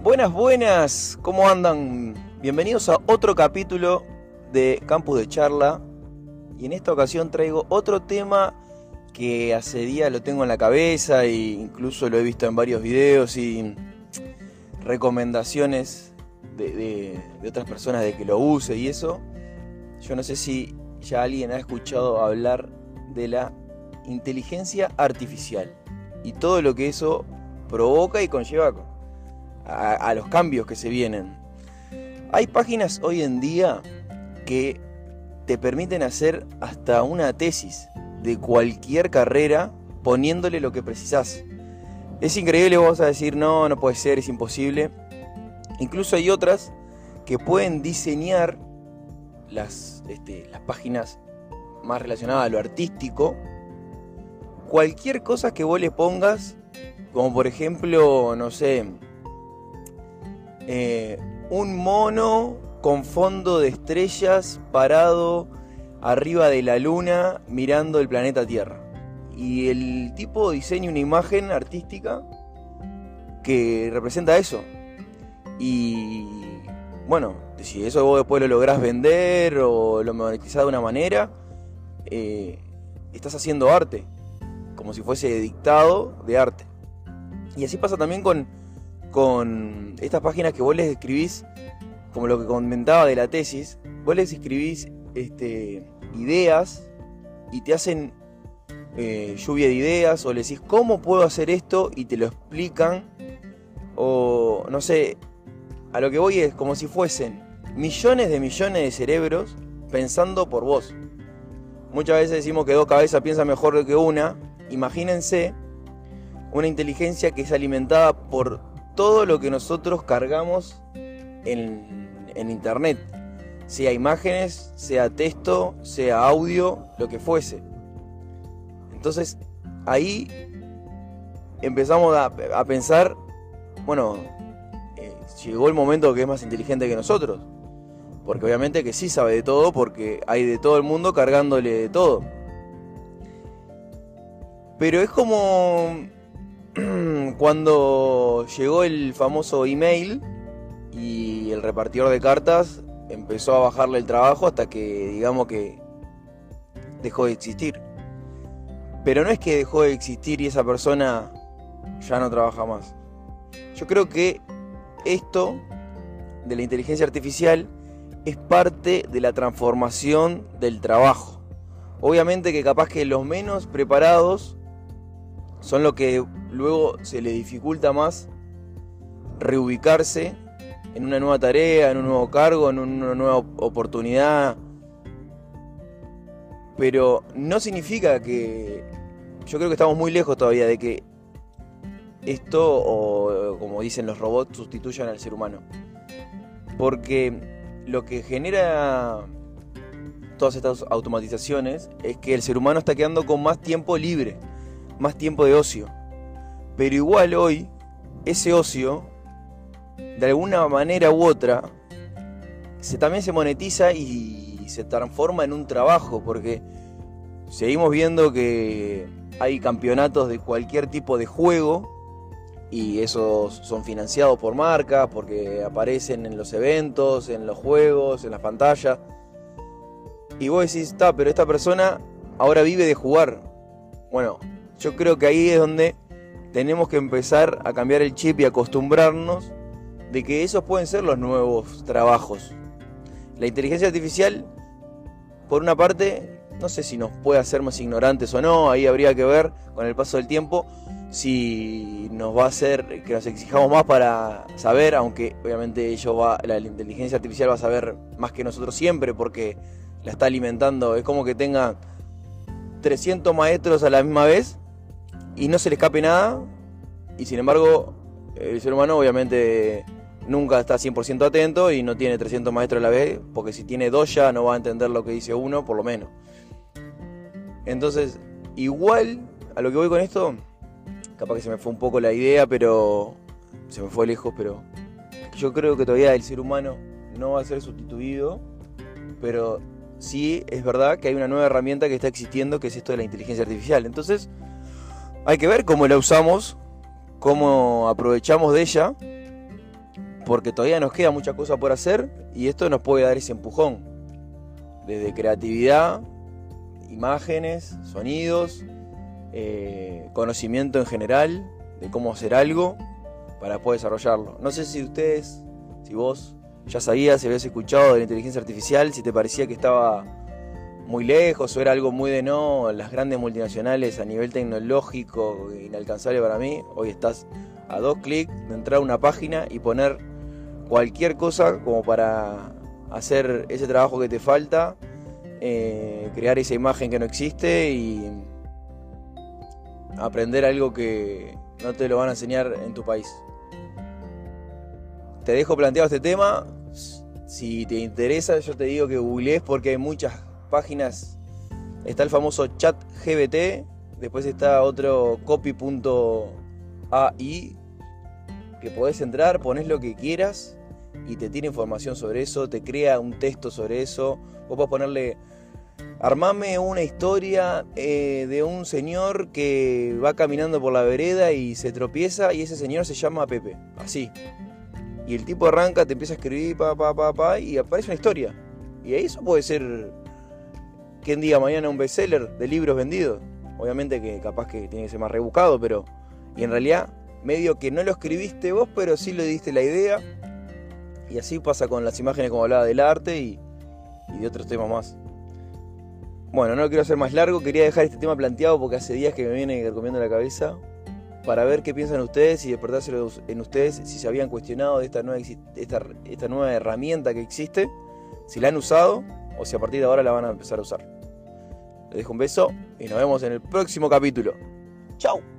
Buenas, buenas, ¿cómo andan? Bienvenidos a otro capítulo de Campus de Charla. Y en esta ocasión traigo otro tema que hace días lo tengo en la cabeza e incluso lo he visto en varios videos y recomendaciones de, otras personas de que lo use y eso. Yo no sé si ya alguien ha escuchado hablar de la inteligencia artificial y todo lo que eso provoca y conlleva a, los cambios que se vienen. Hay páginas hoy en día que te permiten hacer hasta una tesis de cualquier carrera poniéndole lo que precisas. Es increíble, vos a decir, no, no puede ser, es imposible. Incluso hay otras que pueden diseñar las, este, las páginas más relacionadas a lo artístico. Cualquier cosa que vos le pongas, como por ejemplo, no sé, eh, un mono con fondo de estrellas parado arriba de la luna mirando el planeta Tierra. Y el tipo diseña una imagen artística que representa eso. Y bueno, si eso vos después lo lográs vender o lo monetizás de una manera, eh, estás haciendo arte, como si fuese dictado de arte. Y así pasa también con, con estas páginas que vos les escribís, como lo que comentaba de la tesis, vos les escribís este, ideas y te hacen eh, lluvia de ideas o le decís cómo puedo hacer esto y te lo explican o no sé, a lo que voy es como si fuesen millones de millones de cerebros pensando por vos. Muchas veces decimos que dos cabezas piensan mejor que una. Imagínense una inteligencia que es alimentada por todo lo que nosotros cargamos en, internet, sea imágenes, sea texto, sea audio, lo que fuese. Entonces ahí empezamos a, pensar, bueno, eh, llegó el momento que es más inteligente que nosotros. Porque obviamente que sí sabe de todo, porque hay de todo el mundo cargándole de todo. Pero es como cuando llegó el famoso email y el repartidor de cartas empezó a bajarle el trabajo hasta que digamos que dejó de existir. Pero no es que dejó de existir y esa persona ya no trabaja más. Yo creo que esto de la inteligencia artificial es parte de la transformación del trabajo. Obviamente que capaz que los menos preparados son los que luego se les dificulta más reubicarse en una nueva tarea, en un nuevo cargo, en una nueva oportunidad. Pero no significa que... Yo creo que estamos muy lejos todavía de que esto, o como dicen los robots, sustituyan al ser humano. Porque lo que genera todas estas automatizaciones es que el ser humano está quedando con más tiempo libre más tiempo de ocio. Pero igual hoy, ese ocio, de alguna manera u otra, se, también se monetiza y se transforma en un trabajo, porque seguimos viendo que hay campeonatos de cualquier tipo de juego y esos son financiados por marcas porque aparecen en los eventos, en los juegos, en las pantallas. Y vos decís, está, pero esta persona ahora vive de jugar. Bueno, yo creo que ahí es donde tenemos que empezar a cambiar el chip y acostumbrarnos de que esos pueden ser los nuevos trabajos. La inteligencia artificial, por una parte, no sé si nos puede hacer más ignorantes o no, ahí habría que ver con el paso del tiempo si nos va a hacer que nos exijamos más para saber, aunque obviamente ello va, la inteligencia artificial va a saber más que nosotros siempre porque la está alimentando, es como que tenga 300 maestros a la misma vez y no se le escape nada. Y sin embargo, el ser humano obviamente nunca está 100% atento y no tiene 300 maestros a la vez, porque si tiene dos ya no va a entender lo que dice uno, por lo menos. Entonces, igual a lo que voy con esto, capaz que se me fue un poco la idea, pero se me fue lejos, pero yo creo que todavía el ser humano no va a ser sustituido, pero sí es verdad que hay una nueva herramienta que está existiendo, que es esto de la inteligencia artificial. Entonces, hay que ver cómo la usamos, cómo aprovechamos de ella, porque todavía nos queda mucha cosa por hacer y esto nos puede dar ese empujón. Desde creatividad, imágenes, sonidos, eh, conocimiento en general de cómo hacer algo para poder desarrollarlo. No sé si ustedes, si vos ya sabías, si habías escuchado de la inteligencia artificial, si te parecía que estaba muy lejos o era algo muy de no, las grandes multinacionales a nivel tecnológico inalcanzable para mí, hoy estás a dos clics de entrar a una página y poner cualquier cosa como para hacer ese trabajo que te falta, eh, crear esa imagen que no existe y aprender algo que no te lo van a enseñar en tu país. Te dejo planteado este tema. Si te interesa, yo te digo que googlees porque hay muchas páginas. Está el famoso chat GBT, después está otro copy.ai que podés entrar, pones lo que quieras y te tiene información sobre eso, te crea un texto sobre eso. Vos podés ponerle, armame una historia eh, de un señor que va caminando por la vereda y se tropieza y ese señor se llama Pepe, así. Y el tipo arranca, te empieza a escribir, pa, pa, pa, pa, y aparece una historia. Y eso puede ser, quien diga mañana, un bestseller de libros vendidos. Obviamente que capaz que tiene que ser más rebuscado, pero... Y en realidad medio que no lo escribiste vos, pero sí le diste la idea. Y así pasa con las imágenes como hablaba del arte y, de otros temas más. Bueno, no lo quiero hacer más largo, quería dejar este tema planteado porque hace días que me viene comiendo la cabeza para ver qué piensan ustedes y despertárselo en ustedes si se habían cuestionado de esta nueva, esta, esta nueva herramienta que existe, si la han usado o si a partir de ahora la van a empezar a usar. Les dejo un beso y nos vemos en el próximo capítulo. ¡Chao!